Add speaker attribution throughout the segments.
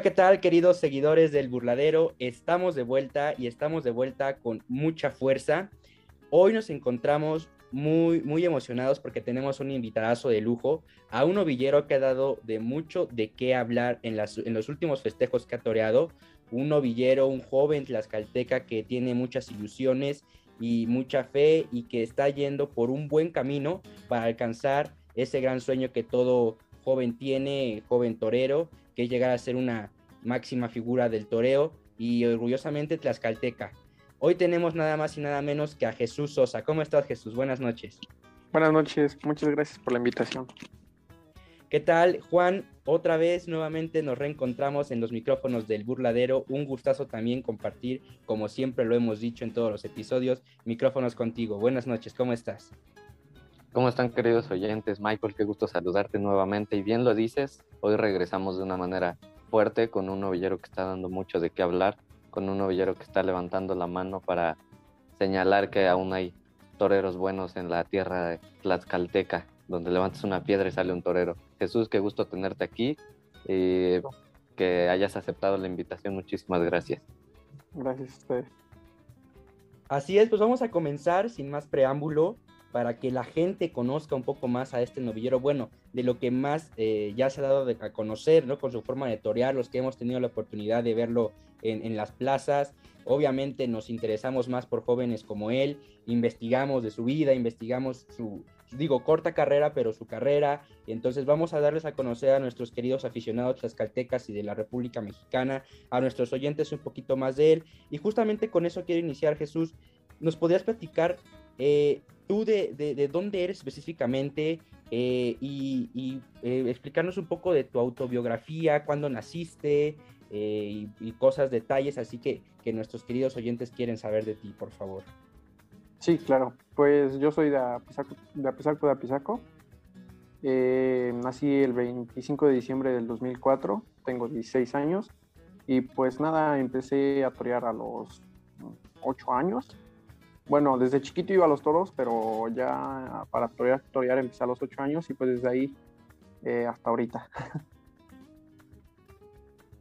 Speaker 1: Hola, ¿qué tal, queridos seguidores del Burladero? Estamos de vuelta y estamos de vuelta con mucha fuerza. Hoy nos encontramos muy, muy emocionados porque tenemos un invitadazo de lujo, a un novillero que ha dado de mucho de qué hablar en, las, en los últimos festejos que ha toreado. Un novillero, un joven tlaxcalteca que tiene muchas ilusiones y mucha fe y que está yendo por un buen camino para alcanzar ese gran sueño que todo joven tiene, joven torero, que llegar a ser una máxima figura del toreo y orgullosamente tlaxcalteca. Hoy tenemos nada más y nada menos que a Jesús Sosa. ¿Cómo estás, Jesús? Buenas noches.
Speaker 2: Buenas noches, muchas gracias por la invitación.
Speaker 1: ¿Qué tal, Juan? Otra vez nuevamente nos reencontramos en los micrófonos del burladero. Un gustazo también compartir, como siempre lo hemos dicho en todos los episodios, micrófonos contigo. Buenas noches, ¿cómo estás?
Speaker 3: ¿Cómo están queridos oyentes? Michael, qué gusto saludarte nuevamente. Y bien lo dices, hoy regresamos de una manera fuerte con un novillero que está dando mucho de qué hablar con un novillero que está levantando la mano para señalar que aún hay toreros buenos en la tierra de Tlaxcalteca, donde levantas una piedra y sale un torero. Jesús, qué gusto tenerte aquí y que hayas aceptado la invitación. Muchísimas gracias.
Speaker 2: Gracias a ustedes.
Speaker 1: Así es, pues vamos a comenzar sin más preámbulo para que la gente conozca un poco más a este novillero, bueno, de lo que más eh, ya se ha dado a conocer, ¿no? Con su forma de torear, los que hemos tenido la oportunidad de verlo en, las plazas. Obviamente nos interesamos más por jóvenes como él, investigamos de su vida, investigamos su, digo, corta carrera, pero su carrera. Entonces vamos a darles a conocer a nuestros queridos aficionados tlaxcaltecas y de la República Mexicana, a nuestros oyentes un poquito más de él. Y justamente con eso quiero iniciar, Jesús. ¿Nos podrías platicar eh, tú de, dónde eres específicamente eh, y, eh, explicarnos un poco de tu autobiografía, cuándo naciste eh, y, cosas, detalles, así que, que nuestros queridos oyentes quieren saber de ti, por favor.
Speaker 2: Sí, claro. Pues yo soy de Apizaco de, Apizaco, de nací el 25 de diciembre del 2004, tengo 16 años y pues nada, empecé a torear a los 8 años bueno, desde chiquito iba a los toros, pero ya para torear, torear empecé a los ocho años y pues desde ahí eh, hasta ahorita.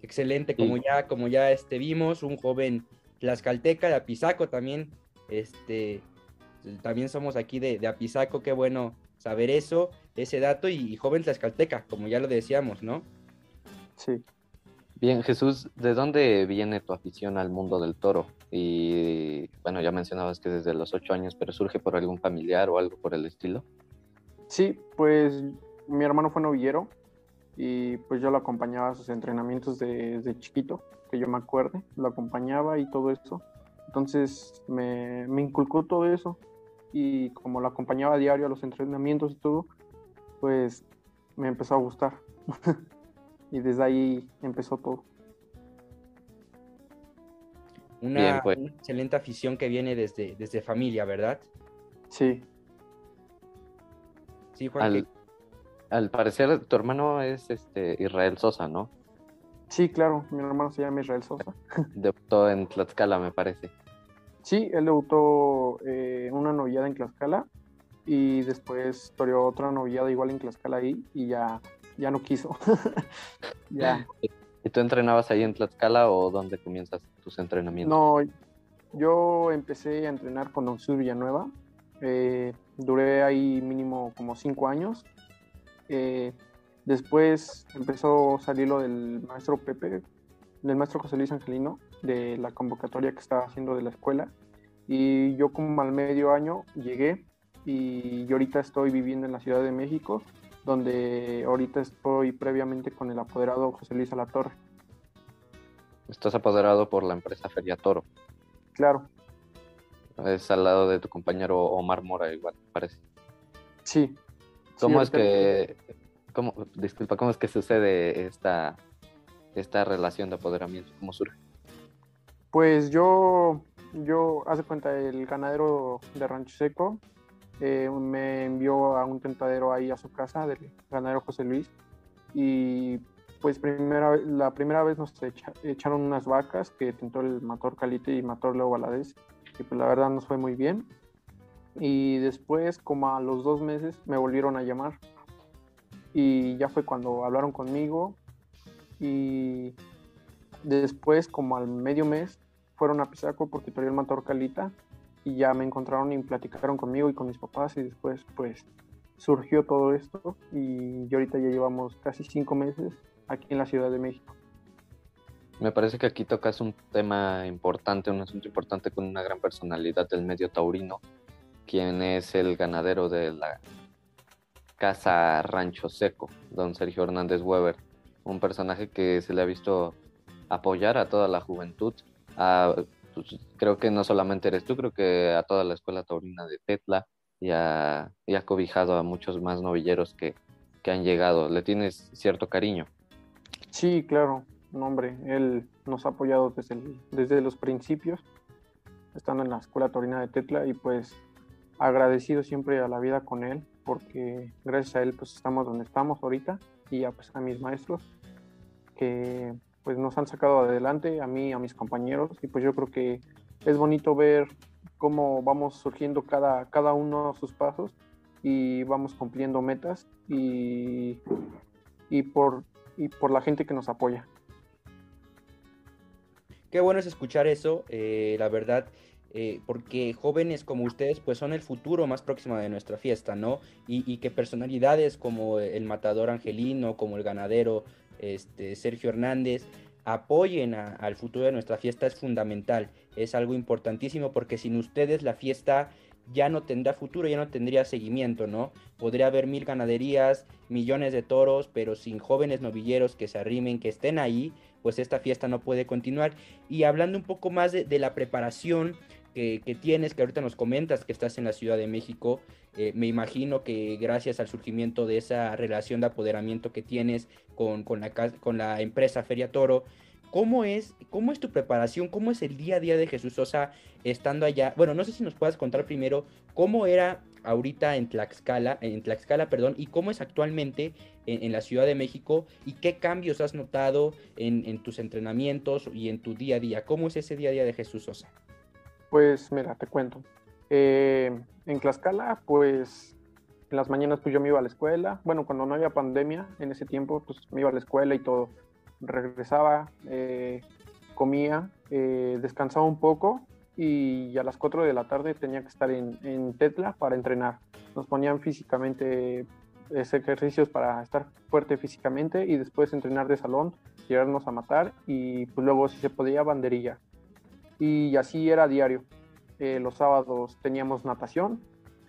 Speaker 1: Excelente, como ya, como ya este, vimos, un joven tlaxcalteca de Apizaco también, este, también somos aquí de, de Apizaco, qué bueno saber eso, ese dato, y, y joven tlaxcalteca, como ya lo decíamos, ¿no?
Speaker 2: Sí.
Speaker 3: Bien, Jesús, ¿de dónde viene tu afición al mundo del toro? Y bueno, ya mencionabas que desde los ocho años, pero surge por algún familiar o algo por el estilo.
Speaker 2: Sí, pues mi hermano fue novillero y pues yo lo acompañaba a sus entrenamientos desde chiquito, que yo me acuerde, lo acompañaba y todo eso. Entonces me, me inculcó todo eso y como lo acompañaba a diario a los entrenamientos y todo, pues me empezó a gustar. y desde ahí empezó todo.
Speaker 1: Una, pues. excelente afición que viene desde, desde familia, ¿verdad?
Speaker 2: Sí.
Speaker 3: Sí, Juan. Al, parecer, tu hermano es este Israel Sosa, ¿no?
Speaker 2: Sí, claro, mi hermano se llama Israel Sosa.
Speaker 3: Debutó en Tlaxcala, me parece.
Speaker 2: Sí, él debutó eh, una novillada en Tlaxcala y después toreó otra novillada igual en Tlaxcala ahí y ya ya no quiso.
Speaker 3: ya. ¿Y tú entrenabas ahí en Tlaxcala o dónde comienzas tus entrenamientos?
Speaker 2: No, yo empecé a entrenar con Don Sur Villanueva. Eh, duré ahí mínimo como cinco años. Eh, después empezó a salir lo del maestro Pepe, del maestro José Luis Angelino, de la convocatoria que estaba haciendo de la escuela. Y yo como al medio año llegué y yo ahorita estoy viviendo en la Ciudad de México donde ahorita estoy previamente con el apoderado José Luis Alatorre.
Speaker 3: Estás apoderado por la empresa Feria Toro.
Speaker 2: Claro.
Speaker 3: Es al lado de tu compañero Omar Mora, igual, parece.
Speaker 2: Sí.
Speaker 3: ¿Cómo es que, cómo, disculpa, cómo es que sucede esta, esta relación de apoderamiento? ¿Cómo surge?
Speaker 2: Pues yo, yo, hace cuenta, el ganadero de Rancho Seco eh, me envió a un tentadero ahí a su casa del ganadero José Luis y pues primera, la primera vez nos echaron unas vacas que tentó el Mator Calite y Mator Leo Valadez y pues la verdad nos fue muy bien. Y después como a los dos meses me volvieron a llamar. Y ya fue cuando hablaron conmigo y después, como al medio mes, fueron a Pisaco porque todavía el motor Calita y ya me encontraron y platicaron conmigo y con mis papás y después pues surgió todo esto y ahorita ya llevamos casi cinco meses aquí en la Ciudad de México.
Speaker 3: Me parece que aquí tocas un tema importante, un asunto importante con una gran personalidad del medio taurino, quien es el ganadero de la Casa Rancho Seco, don Sergio Hernández Weber, un personaje que se le ha visto apoyar a toda la juventud, pues, creo que no solamente eres tú, creo que a toda la escuela taurina de Tetla y ha, cobijado a muchos más novilleros que, que han llegado. ¿Le tienes cierto cariño?
Speaker 2: Sí, claro, no, hombre, él nos ha apoyado desde, desde los principios, estando en la escuela taurina de Tetla y pues agradecido siempre a la vida con él, porque gracias a él pues estamos donde estamos ahorita y a, pues, a mis maestros que pues nos han sacado adelante, a mí, a mis compañeros, y pues yo creo que es bonito ver cómo vamos surgiendo cada, cada uno sus pasos y vamos cumpliendo metas y, y, por, y por la gente que nos apoya.
Speaker 1: Qué bueno es escuchar eso, eh, la verdad eh, porque jóvenes como ustedes pues son el futuro más próximo de nuestra fiesta, ¿no? Y, que personalidades como el matador Angelino, como el ganadero este, Sergio Hernández, apoyen al futuro de nuestra fiesta es fundamental, es algo importantísimo porque sin ustedes la fiesta ya no tendrá futuro, ya no tendría seguimiento, ¿no? Podría haber mil ganaderías, millones de toros, pero sin jóvenes novilleros que se arrimen, que estén ahí, pues esta fiesta no puede continuar. Y hablando un poco más de la preparación, que, tienes, que ahorita nos comentas que estás en la Ciudad de México, eh, me imagino que gracias al surgimiento de esa relación de apoderamiento que tienes con, la, con la empresa Feria Toro, ¿Cómo es, ¿Cómo es tu preparación? ¿Cómo es el día a día de Jesús Sosa estando allá? Bueno, no sé si nos puedas contar primero cómo era ahorita en Tlaxcala, en Tlaxcala, perdón, y cómo es actualmente en, la Ciudad de México y qué cambios has notado en, en, tus entrenamientos y en tu día a día. ¿Cómo es ese día a día de Jesús Sosa?
Speaker 2: Pues mira, te cuento. Eh, en Tlaxcala, pues en las mañanas pues yo me iba a la escuela. Bueno, cuando no había pandemia, en ese tiempo, pues me iba a la escuela y todo. Regresaba, eh, comía, eh, descansaba un poco y a las 4 de la tarde tenía que estar en, en Tetla para entrenar. Nos ponían físicamente ejercicios para estar fuerte físicamente y después entrenar de salón, llegarnos a matar y pues luego si se podía banderilla y así era diario. Eh, los sábados teníamos natación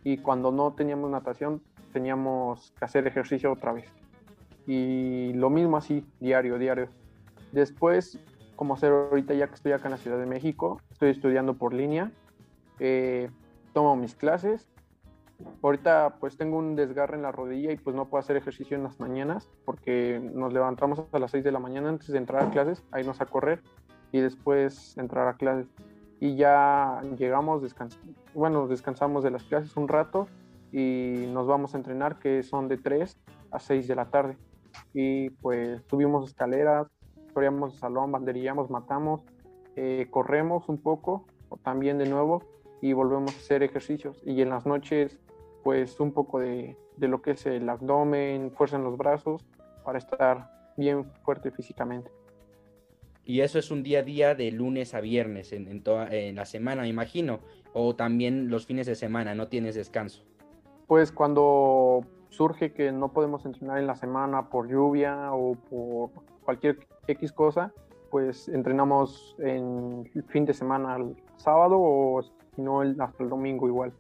Speaker 2: y cuando no teníamos natación teníamos que hacer ejercicio otra vez. Y lo mismo así, diario, diario. Después, como hacer ahorita ya que estoy acá en la Ciudad de México, estoy estudiando por línea, eh, tomo mis clases. Ahorita pues tengo un desgarre en la rodilla y pues no puedo hacer ejercicio en las mañanas porque nos levantamos a las 6 de la mañana antes de entrar a clases, ahí nos a correr y después entrar a clases. Y ya llegamos, descans bueno, descansamos de las clases un rato y nos vamos a entrenar, que son de 3 a 6 de la tarde. Y pues subimos escaleras, corríamos salón, banderillamos, matamos, eh, corremos un poco, también de nuevo, y volvemos a hacer ejercicios. Y en las noches, pues un poco de, de lo que es el abdomen, fuerza en los brazos, para estar bien fuerte físicamente.
Speaker 1: Y eso es un día a día de lunes a viernes en, toda, en la semana, me imagino. O también los fines de semana, no tienes descanso.
Speaker 2: Pues cuando surge que no podemos entrenar en la semana por lluvia o por cualquier X cosa, pues entrenamos en el fin de semana el sábado o si no hasta el domingo igual.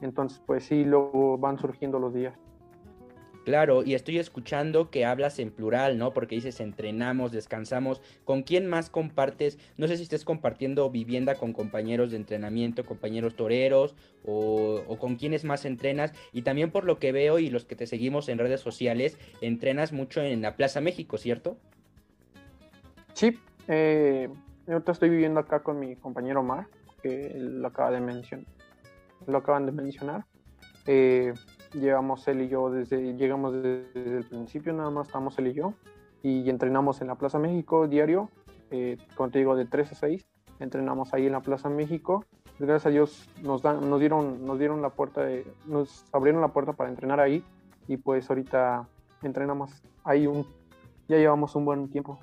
Speaker 2: Entonces, pues sí, luego van surgiendo los días.
Speaker 1: Claro, y estoy escuchando que hablas en plural, ¿no? Porque dices entrenamos, descansamos. ¿Con quién más compartes? No sé si estés compartiendo vivienda con compañeros de entrenamiento, compañeros toreros, o, con quiénes más entrenas. Y también por lo que veo y los que te seguimos en redes sociales, entrenas mucho en la Plaza México, ¿cierto?
Speaker 2: Sí, eh, yo estoy viviendo acá con mi compañero Mar, que lo acaba de mencionar. Lo acaban de mencionar. Eh, Llegamos él y yo desde, llegamos desde, el principio, nada más estamos él y yo, y entrenamos en la Plaza México diario, eh, como de 3 a 6, entrenamos ahí en la Plaza México. Gracias a Dios nos, dan, nos, dieron, nos dieron la puerta, de, nos abrieron la puerta para entrenar ahí, y pues ahorita entrenamos ahí un, ya llevamos un buen tiempo.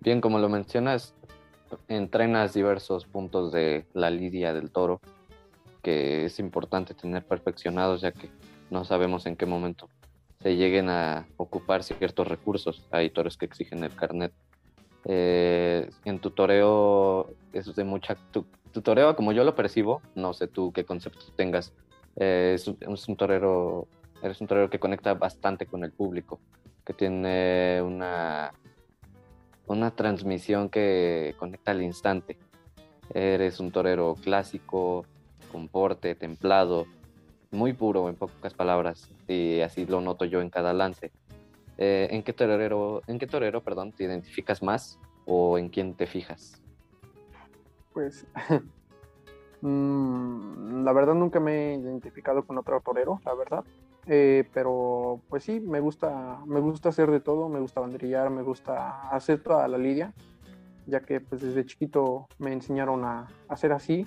Speaker 3: Bien, como lo mencionas, entrenas diversos puntos de la lidia del toro, que es importante tener perfeccionados, ya que no sabemos en qué momento se lleguen a ocupar ciertos recursos. Hay toros que exigen el carnet. Eh, en tu toreo es de mucha... Tu, toreo, como yo lo percibo, no sé tú qué concepto tengas, eh, es, es, un torero, eres un torero que conecta bastante con el público, que tiene una una transmisión que conecta al instante. Eres un torero clásico, con porte, templado, muy puro en pocas palabras, y así lo noto yo en cada lance. Eh, ¿En qué torero, en qué torero, perdón, te identificas más o en quién te fijas?
Speaker 2: Pues mm, la verdad nunca me he identificado con otro torero, la verdad. Eh, pero pues sí, me gusta, me gusta hacer de todo, me gusta banderillar, me gusta hacer toda la lidia, ya que pues desde chiquito me enseñaron a hacer así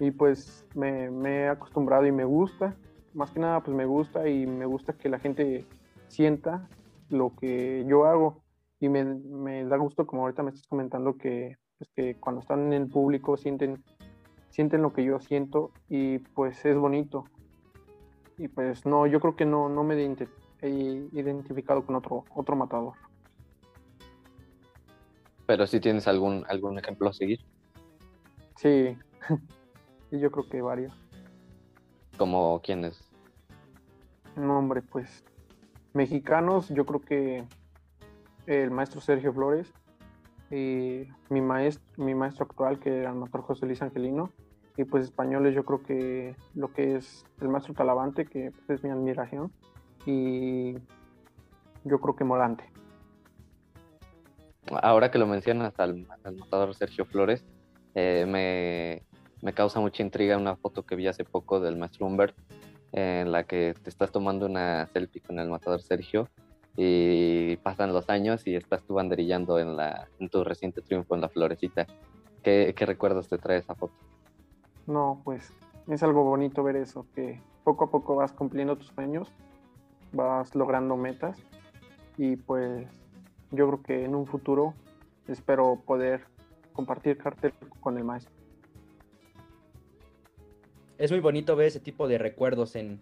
Speaker 2: y pues me, he acostumbrado y me gusta, más que nada pues me gusta y me gusta que la gente sienta lo que yo hago y me, me da gusto como ahorita me estás comentando que, pues, que cuando están en el público sienten, sienten lo que yo siento y pues es bonito y pues no, yo creo que no, no me he identificado con otro, otro matador.
Speaker 3: Pero si tienes algún, algún ejemplo a seguir.
Speaker 2: Sí, yo creo que varios.
Speaker 3: ¿Como quiénes?
Speaker 2: No, hombre, pues mexicanos, yo creo que el maestro Sergio Flores y mi maestro, mi maestro actual, que era el maestro José Luis Angelino, y pues españoles yo creo que lo que es el maestro Talavante, que pues, es mi admiración, y yo creo que Morante.
Speaker 3: Ahora que lo mencionas al, al Sergio Flores, eh, me, me, causa mucha intriga una foto que vi hace poco del maestro Humbert, en la que te estás tomando una selfie con el matador Sergio y pasan los años y estás tú banderillando en, la, en tu reciente triunfo en la florecita. ¿Qué, ¿Qué recuerdos te trae esa foto?
Speaker 2: No, pues es algo bonito ver eso, que poco a poco vas cumpliendo tus sueños, vas logrando metas y pues yo creo que en un futuro espero poder compartir cartel con el maestro.
Speaker 1: Es muy bonito ver ese tipo de recuerdos en,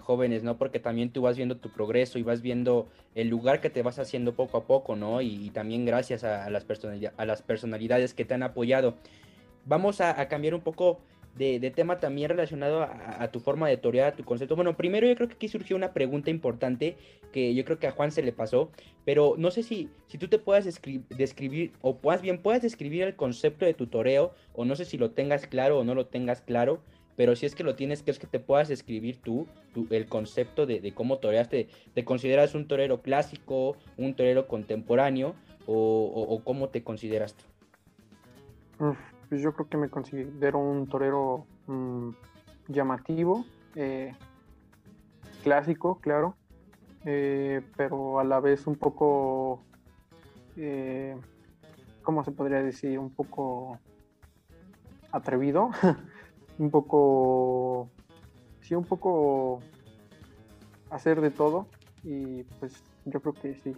Speaker 1: jóvenes, ¿no? Porque también tú vas viendo tu progreso y vas viendo el lugar que te vas haciendo poco a poco, ¿no? Y, también gracias a, las a las personalidades que te han apoyado. Vamos a cambiar un poco de, tema también relacionado a, tu forma de torear, a tu concepto. Bueno, primero yo creo que aquí surgió una pregunta importante que yo creo que a Juan se le pasó, pero no sé si, si tú te puedas describir, o más bien puedas describir el concepto de tu toreo, o no sé si lo tengas claro o no lo tengas claro, pero si es que lo tienes, que es que te puedas escribir tú, el concepto de, cómo toreaste. ¿Te consideras un torero clásico, un torero contemporáneo, o, cómo te consideras tú?
Speaker 2: pues yo creo que me considero un torero mm, llamativo, eh, clásico, claro, eh, pero a la vez un poco, eh, ¿cómo se podría decir? Un poco atrevido, un poco, sí, un poco hacer de todo y pues yo creo que sí.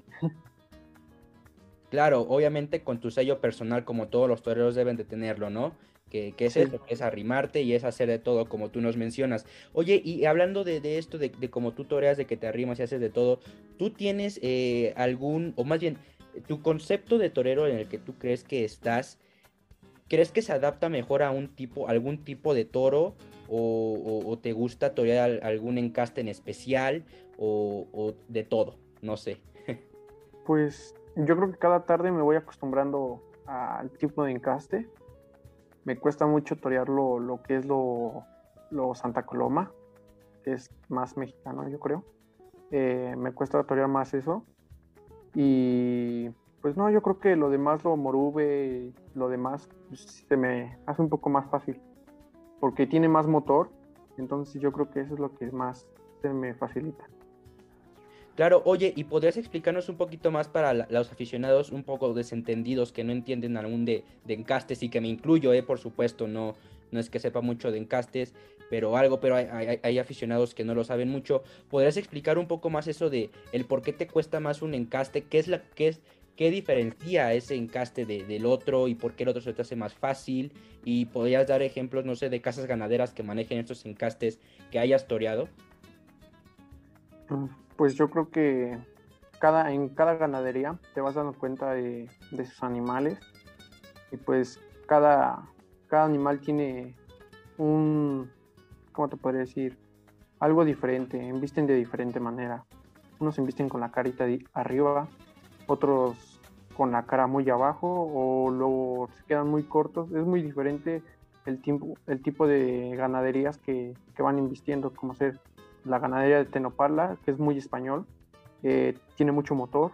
Speaker 1: Claro, obviamente con tu sello personal, como todos los toreros deben de tenerlo, ¿no? Que, es eso, es arrimarte y es hacer de todo, como tú nos mencionas. Oye, y hablando de, esto, de, de cómo tú toreas, de que te arrimas y haces de todo, ¿tú tienes eh, algún, o más bien, tu concepto de torero en el que tú crees que estás, crees que se adapta mejor a un tipo, algún tipo de toro, o, te gusta torear algún encaste en especial, o, de todo? No sé.
Speaker 2: Pues yo creo que cada tarde me voy acostumbrando al tipo de encaste. Me cuesta mucho torear lo, que es lo, Santa Coloma, es más mexicano, yo creo. Eh, me cuesta torear más eso. Y pues no, yo creo que lo demás, lo morube, lo demás, pues, se me hace un poco más fácil. Porque tiene más motor, entonces yo creo que eso es lo que más se me facilita.
Speaker 1: Claro, oye, ¿y podrías explicarnos un poquito más para los aficionados un poco desentendidos que no entienden algún de, encastes y que me incluyo, eh, por supuesto, no, no es que sepa mucho de encastes, pero algo, pero hay, aficionados que no lo saben mucho. ¿Podrías explicar un poco más eso de el por qué te cuesta más un encaste? ¿Qué es la, qué es, qué diferencia ese encaste del otro y por qué el otro se te hace más fácil. Y podrías dar ejemplos, no sé, de casas ganaderas que manejen estos encastes que hayas toreado.
Speaker 2: Mm, pues yo creo que cada, en cada ganadería te vas dando cuenta de, sus animales y pues cada, cada animal tiene un, ¿cómo te podría decir? Algo diferente, embisten de diferente manera. Unos embisten con la carita arriba, otros con la cara muy abajo o luego se quedan muy cortos. Es muy diferente el, tiempo, el tipo de ganaderías que, que van invistiendo, como ser la ganadería de Tenopala, que es muy español, eh, tiene mucho motor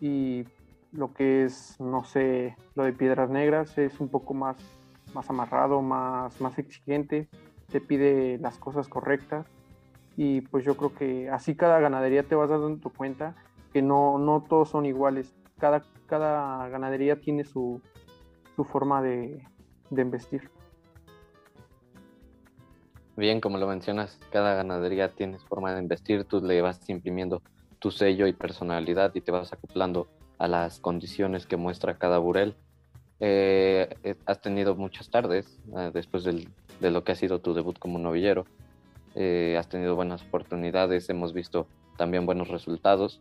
Speaker 2: y lo que es, no sé, lo de Piedras Negras es un poco más, más amarrado, más, más exigente, te pide las cosas correctas y pues yo creo que así cada ganadería te vas dando cuenta que no, no todos son iguales, cada, cada ganadería tiene su, su forma de, de investir.
Speaker 3: Bien, como lo mencionas, cada ganadería tiene su forma de investir, tú le vas imprimiendo tu sello y personalidad y te vas acoplando a las condiciones que muestra cada burel. Eh, eh, has tenido muchas tardes eh, después de lo que ha sido tu debut como novillero. has tenido buenas oportunidades, hemos visto también buenos resultados,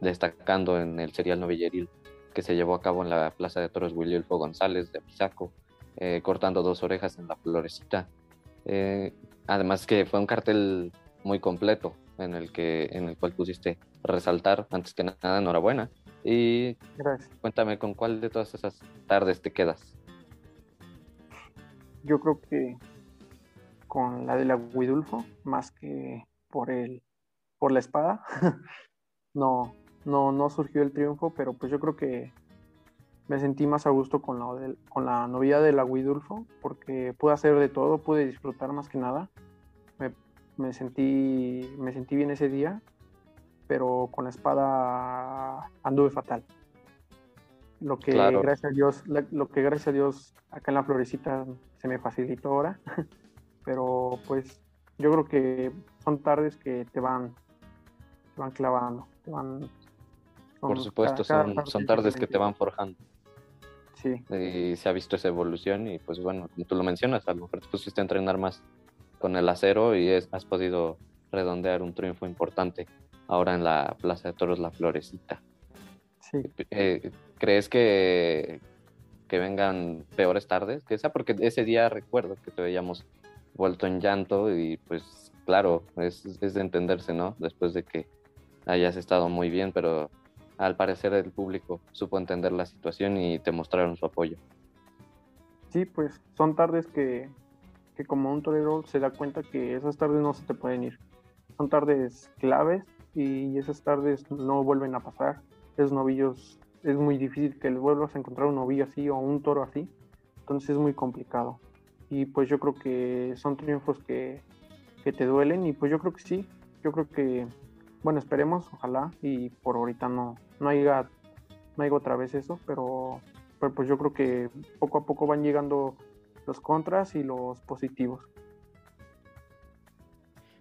Speaker 3: destacando en el serial novilleril que se llevó a cabo en la Plaza de Toros Williolfo González de Apizaco, cortando dos orejas en la florecita, eh, además que fue un cartel muy completo en el que en el cual pusiste resaltar antes que nada enhorabuena y cuéntame con cuál de todas esas tardes te quedas.
Speaker 2: Yo creo que con la de la Guidulfo más que por el por la espada. no, no, no surgió el triunfo, pero pues yo creo que me sentí más a gusto con la, con la novia de la Guidulfo, porque pude hacer de todo, pude disfrutar más que nada. Me, sentí, me sentí bien ese día, pero con la espada anduve fatal. Lo que, gracias a Dios, lo que gracias a Dios acá en la florecita se me facilitó ahora. pero pues yo creo que son tardes que te van, te van clavando, te van
Speaker 3: por supuesto, son, son tardes que te van forjando.
Speaker 2: Sí.
Speaker 3: Y se ha visto esa evolución y pues bueno, como tú lo mencionas, a lo mejor te pusiste a entrenar más con el acero y has podido redondear un triunfo importante ahora en la Plaza de Toros La Florecita.
Speaker 2: Sí.
Speaker 3: Eh, ¿Crees que, que vengan peores tardes que esa? Porque ese día recuerdo que te veíamos vuelto en llanto y pues claro, es, es de entenderse, ¿no? Después de que hayas estado muy bien, pero al parecer el público supo entender la situación y te mostraron su apoyo.
Speaker 2: Sí, pues son tardes que, como un torero se da cuenta que esas tardes no se te pueden ir. Son tardes claves y esas tardes no vuelven a pasar. Esos novillos, es muy difícil que le vuelvas a encontrar un novillo así o un toro así. Entonces es muy complicado. Y pues yo creo que son triunfos que, que te duelen y pues yo creo que sí. Yo creo que bueno, esperemos, ojalá, y por ahorita no, no haya, no haya otra vez eso, pero, pues yo creo que poco a poco van llegando los contras y los positivos.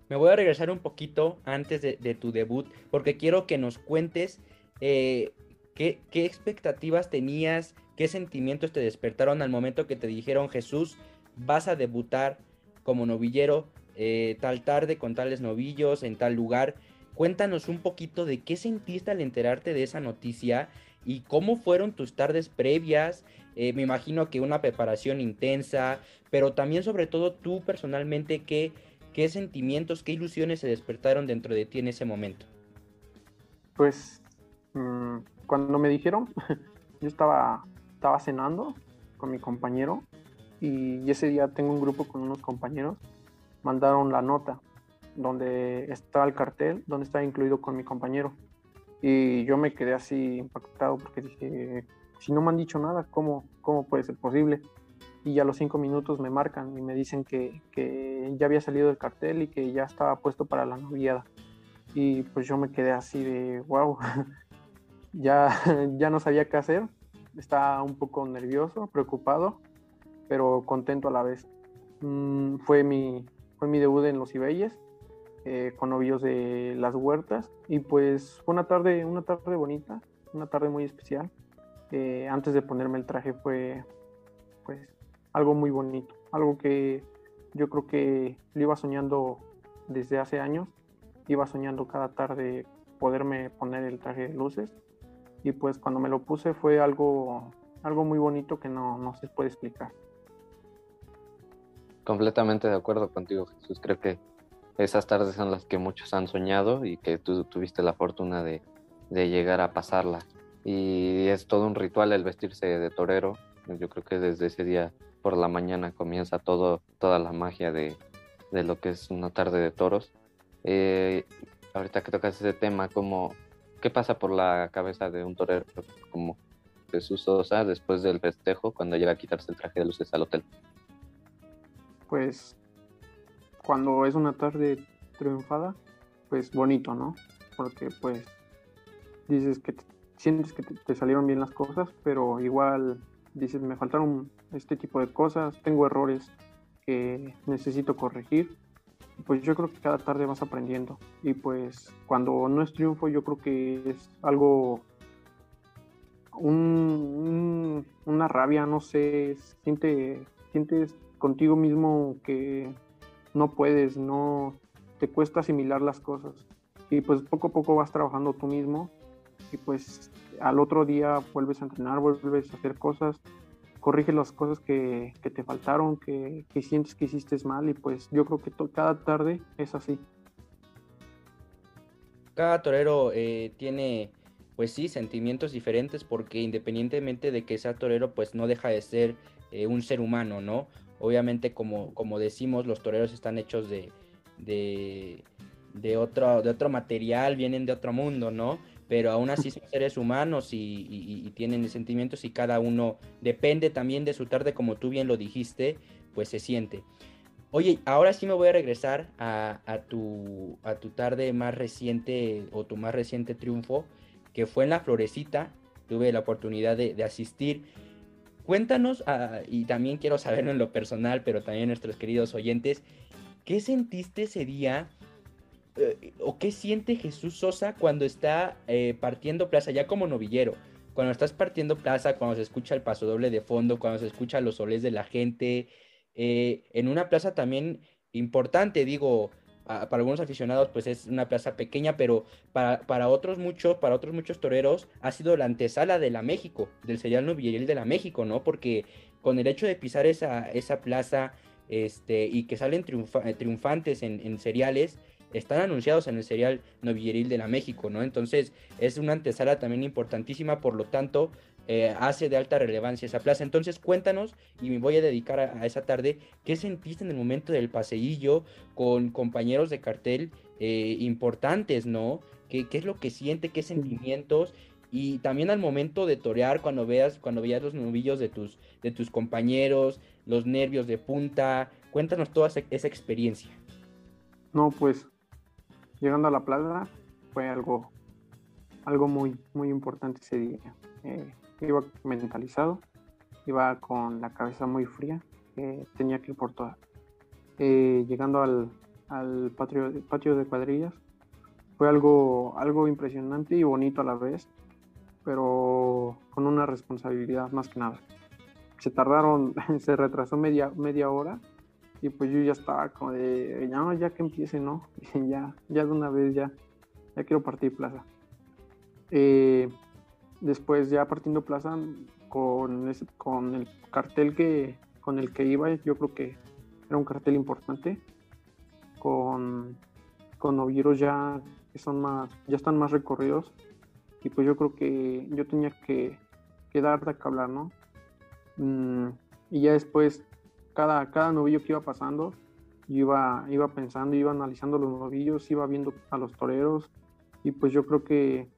Speaker 1: Me voy a regresar un poquito antes de, tu debut, porque quiero que nos cuentes eh, qué, expectativas tenías, qué sentimientos te despertaron al momento que te dijeron, Jesús, vas a debutar como novillero eh, tal tarde con tales novillos en tal lugar. Cuéntanos un poquito de qué sentiste al enterarte de esa noticia y cómo fueron tus tardes previas. Eh, me imagino que una preparación intensa, pero también sobre todo tú personalmente, qué, qué sentimientos, qué ilusiones se despertaron dentro de ti en ese momento.
Speaker 2: Pues mm, cuando me dijeron, yo estaba, estaba cenando con mi compañero y ese día tengo un grupo con unos compañeros, mandaron la nota donde está el cartel, donde está incluido con mi compañero. Y yo me quedé así impactado porque dije, si no me han dicho nada, ¿cómo, cómo puede ser posible? Y a los cinco minutos me marcan y me dicen que, que ya había salido el cartel y que ya estaba puesto para la noviada. Y pues yo me quedé así de, wow, ya, ya no sabía qué hacer. Estaba un poco nervioso, preocupado, pero contento a la vez. Mm, fue, mi, fue mi debut en Los Ibelles eh, con novios de las huertas y pues fue una tarde, una tarde bonita, una tarde muy especial. Eh, antes de ponerme el traje fue pues algo muy bonito, algo que yo creo que lo iba soñando desde hace años, iba soñando cada tarde poderme poner el traje de luces y pues cuando me lo puse fue algo, algo muy bonito que no, no se puede explicar.
Speaker 3: Completamente de acuerdo contigo, Jesús. Creo que esas tardes son las que muchos han soñado y que tú tuviste la fortuna de, llegar a pasarla. Y es todo un ritual el vestirse de torero. Yo creo que desde ese día por la mañana comienza todo, toda la magia de, de lo que es una tarde de toros. Eh, ahorita que tocas ese tema, como, ¿qué pasa por la cabeza de un torero como Jesús Sosa después del festejo cuando llega a quitarse el traje de luces al hotel?
Speaker 2: Pues cuando es una tarde triunfada, pues bonito, ¿no? Porque pues dices que sientes que te, salieron bien las cosas, pero igual dices, me faltaron este tipo de cosas, tengo errores que necesito corregir. Pues yo creo que cada tarde vas aprendiendo. Y pues cuando no es triunfo, yo creo que es algo, una rabia, no sé, siente, sientes contigo mismo que no puedes, no te cuesta asimilar las cosas. Y pues poco a poco vas trabajando tú mismo y pues al otro día vuelves a entrenar, vuelves a hacer cosas, corriges las cosas que, te faltaron, que, sientes que hiciste mal y pues yo creo que cada tarde es así.
Speaker 1: Cada torero eh, tiene pues sí sentimientos diferentes porque independientemente de que sea torero pues no deja de ser eh, un ser humano, ¿no? Obviamente, como, como decimos, los toreros están hechos de, de, otro, de otro material, vienen de otro mundo, ¿no? Pero aún así son seres humanos y, tienen sentimientos y cada uno depende también de su tarde, como tú bien lo dijiste, pues se siente. Oye, ahora sí me voy a regresar a, tu, a tu tarde más reciente o tu más reciente triunfo, que fue en la Florecita. Tuve la oportunidad de, de asistir. Cuéntanos, ah, y también quiero saberlo en lo personal, pero también nuestros queridos oyentes, ¿qué sentiste ese día? Eh, ¿O qué siente Jesús Sosa cuando está eh, partiendo plaza, ya como novillero? Cuando estás partiendo plaza, cuando se escucha el paso doble de fondo, cuando se escucha los soles de la gente, eh, en una plaza también importante, digo, para algunos aficionados pues es una plaza pequeña, pero para, para, otros muchos, para otros muchos toreros ha sido la antesala de la México, del serial novillero de la México, ¿no? Porque con el hecho de pisar esa, esa plaza este, y que salen eh, triunfantes en, en seriales, están anunciados en el serial novilleril de la México, ¿no? Entonces es una antesala también importantísima, por lo tanto eh, hace de alta relevancia esa plaza. Entonces cuéntanos, y me voy a dedicar a, esa tarde, ¿qué sentiste en el momento del paseillo con compañeros de cartel eh, importantes, ¿no? ¿Qué, ¿Qué, es lo que siente, qué sentimientos? Y también al momento de torear, cuando veas, cuando veas los novillos de tus, de tus compañeros, los nervios de punta, cuéntanos toda esa, experiencia.
Speaker 2: No, pues llegando a la plaza fue algo, algo muy, muy importante ese día. Eh, iba mentalizado, iba con la cabeza muy fría, tenía que ir por todas. Eh, llegando al, al patio, patio, de cuadrillas, fue algo, algo impresionante y bonito a la vez, pero con una responsabilidad más que nada. Se tardaron, se retrasó media, media hora y pues yo ya estaba como de, ya, ya que empiece, ¿no? ya, ya de una vez, ya, ya quiero partir plaza. Eh, Después ya partiendo plaza con, con el cartel que, con el que iba, yo creo que era un cartel importante, con, con novilleros ya que son más, ya están más recorridos, y pues yo creo que yo tenía que, que dar de que hablar, ¿no? Mm, y ya después, cada, cada novillo que iba pasando, yo iba, iba pensando, iba analizando los novillos, iba viendo a los toreros, y pues yo creo que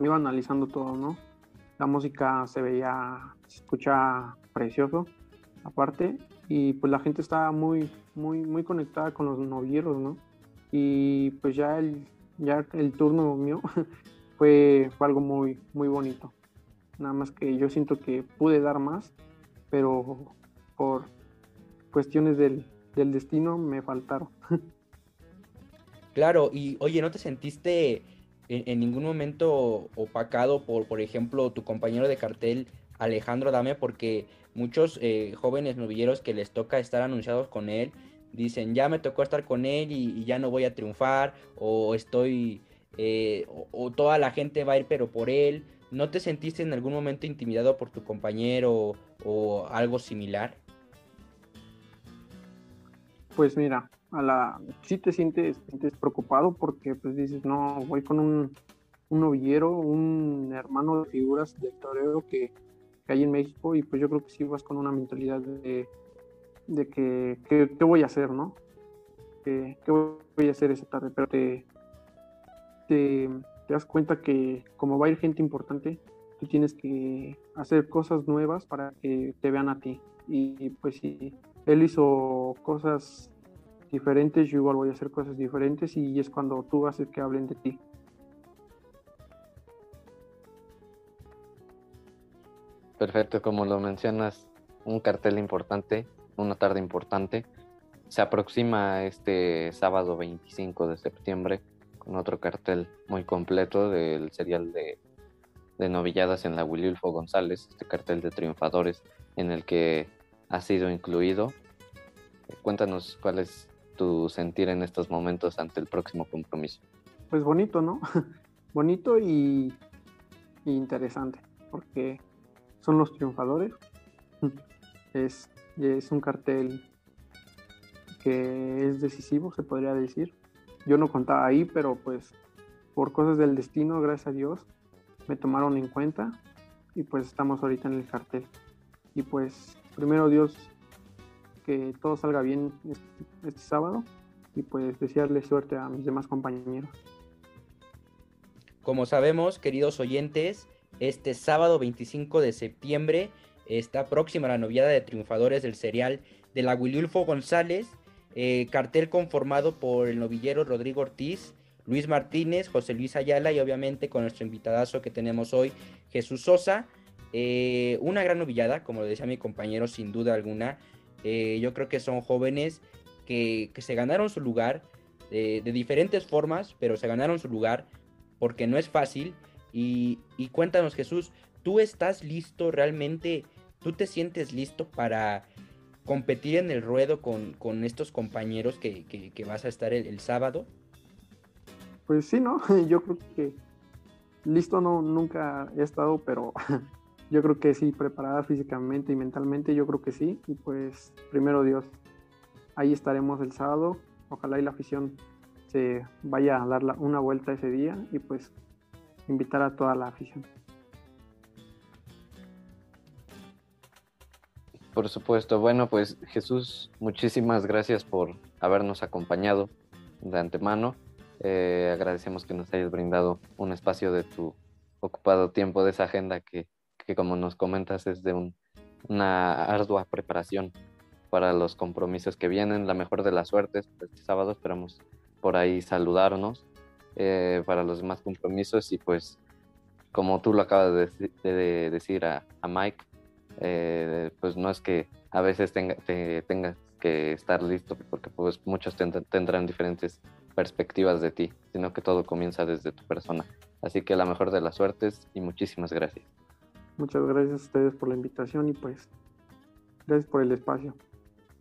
Speaker 2: iba analizando todo, ¿no? La música se veía, se escucha precioso, aparte, y pues la gente estaba muy, muy, muy conectada con los novilleros, ¿no? Y pues ya el, ya el turno mío fue, algo muy, muy bonito. Nada más que yo siento que pude dar más, pero por cuestiones del, del destino me faltaron.
Speaker 1: Claro, y oye, ¿no te sentiste en, ningún momento opacado por, por ejemplo, tu compañero de cartel Alejandro Dame, porque muchos eh, jóvenes novilleros que les toca estar anunciados con él, dicen, ya me tocó estar con él y, ya no voy a triunfar, o estoy, eh, o, toda la gente va a ir pero por él. ¿No te sentiste en algún momento intimidado por tu compañero o, algo similar?
Speaker 2: Pues mira, a la sí te sientes, sientes preocupado porque pues dices, no, voy con un, un novillero, un hermano de figuras de torero que, que, hay en México y pues yo creo que sí vas con una mentalidad de, de que, ¿qué voy a hacer, no? ¿Qué, voy a hacer esa tarde? Pero te, te, das cuenta que como va a ir gente importante, tú tienes que hacer cosas nuevas para que te vean a ti. Y pues si él hizo cosas diferentes, yo igual voy a hacer cosas diferentes y es cuando tú haces que hablen de ti.
Speaker 3: Perfecto, como lo mencionas, un cartel importante una tarde importante. Se aproxima este sábado 25 de septiembre con otro cartel muy completo del serial de, de novilladas en la Wilulfo González, este cartel de triunfadores en el que ha sido incluido. Cuéntanos cuál es tu sentir en estos momentos ante el próximo compromiso.
Speaker 2: Pues bonito, ¿no? bonito y, interesante, porque son los triunfadores. Es es un cartel que es decisivo, se podría decir. Yo no contaba ahí, pero pues por cosas del destino, gracias a Dios, me tomaron en cuenta y pues estamos ahorita en el cartel. Y pues primero Dios, que todo salga bien este, sábado y pues desearle suerte a mis demás compañeros.
Speaker 1: Como sabemos, queridos oyentes, este sábado 25 de septiembre está próxima la noviada de triunfadores del serial de la Wilulfo González, eh, cartel conformado por el novillero Rodrigo Ortiz, Luis Martínez, José Luis Ayala y obviamente con nuestro invitadazo que tenemos hoy, Jesús Sosa. Eh, una gran novillada, como lo decía mi compañero, sin duda alguna. Eh, yo creo que son jóvenes que, se ganaron su lugar de diferentes formas, pero se ganaron su lugar porque no es fácil. Y, y cuéntanos, Jesús, ¿tú estás listo realmente ¿Tú te sientes listo para competir en el ruedo con, estos compañeros que, vas a estar el, sábado?
Speaker 2: Pues sí, ¿no? Yo creo que listo no nunca he estado, pero yo creo que sí, preparada físicamente y mentalmente, yo creo que sí. Y pues primero Dios, ahí estaremos el sábado. Ojalá y la afición se vaya a dar una vuelta ese día y pues invitar a toda la afición.
Speaker 3: Por supuesto. Bueno, pues Jesús, muchísimas gracias por habernos acompañado de antemano. Eh, agradecemos que nos hayas brindado un espacio de tu ocupado tiempo, de esa agenda que, como nos comentas es de una ardua preparación para los compromisos que vienen. La mejor de las suertes. Este sábado esperamos por ahí saludarnos eh, para los demás compromisos y pues como tú lo acabas de, decir a Mike, eh, pues no es que a veces tenga, tengas que estar listo, porque pues muchos tendrán diferentes perspectivas de ti, sino que todo comienza desde tu persona. Así que la mejor de las suertes y muchísimas gracias.
Speaker 2: Muchas gracias a ustedes por la invitación y pues gracias por el espacio.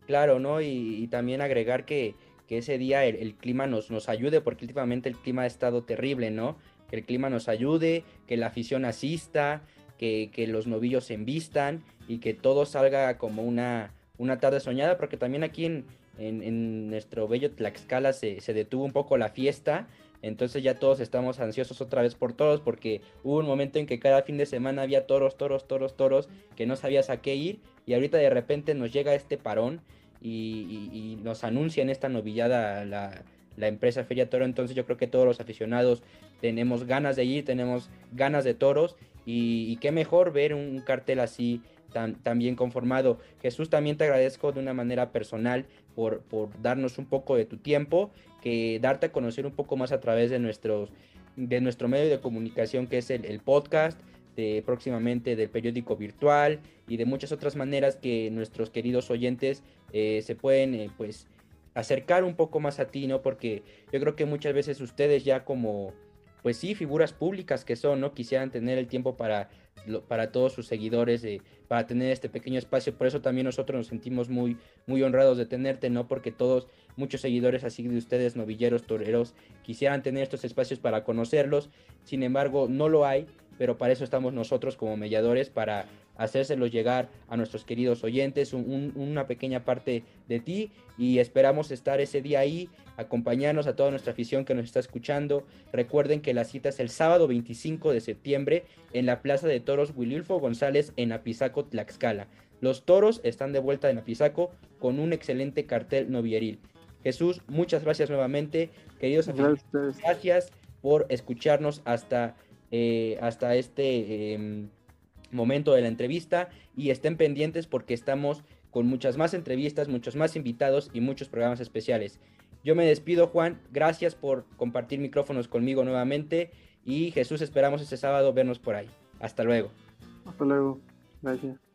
Speaker 1: Claro, ¿no? Y, también agregar que, ese día el, clima nos, nos ayude, porque últimamente el clima ha estado terrible, ¿no? Que el clima nos ayude, que la afición asista, que, los novillos se envistan y que todo salga como una, una tarde soñada, porque también aquí en, en, nuestro bello Tlaxcala se, se, detuvo un poco la fiesta, entonces ya todos estamos ansiosos otra vez por toros, porque hubo un momento en que cada fin de semana había toros, toros, toros, toros, que no sabías a qué ir, y ahorita de repente nos llega este parón y, y, nos anuncian esta novillada la, la empresa Feria Toro, entonces yo creo que todos los aficionados tenemos ganas de ir, tenemos ganas de toros y, qué mejor ver un cartel así tan, bien conformado. Jesús, también te agradezco de una manera personal por, por, darnos un poco de tu tiempo, que darte a conocer un poco más a través de, nuestros, de nuestro medio de comunicación que es el, podcast, de, próximamente del periódico virtual y de muchas otras maneras que nuestros queridos oyentes eh, se pueden eh, pues acercar un poco más a ti, ¿no? Porque yo creo que muchas veces ustedes ya como pues sí, figuras públicas que son, ¿no? Quisieran tener el tiempo para, para todos sus seguidores, eh, para tener este pequeño espacio. Por eso también nosotros nos sentimos muy, muy honrados de tenerte, ¿no? Porque todos, muchos seguidores así de ustedes, novilleros, toreros, quisieran tener estos espacios para conocerlos. Sin embargo, no lo hay, pero para eso estamos nosotros como mediadores, para hacérselo llegar a nuestros queridos oyentes, una pequeña parte de ti y esperamos estar ese día ahí, acompañarnos a toda nuestra afición que nos está escuchando. Recuerden que la cita es el sábado 25 de septiembre en la Plaza de Toros Wilulfo González en Apizaco, Tlaxcala. Los toros están de vuelta en Apizaco con un excelente cartel novieril. Jesús, muchas gracias nuevamente. Queridos amigos, gracias por escucharnos hasta, eh, hasta este... Em, momento de la entrevista y estén pendientes porque estamos con muchas más entrevistas, muchos más invitados y muchos programas especiales. Yo me despido, Juan. Gracias por compartir micrófonos conmigo nuevamente. Y Jesús, esperamos este sábado vernos por ahí. Hasta luego.
Speaker 2: Hasta luego. Gracias.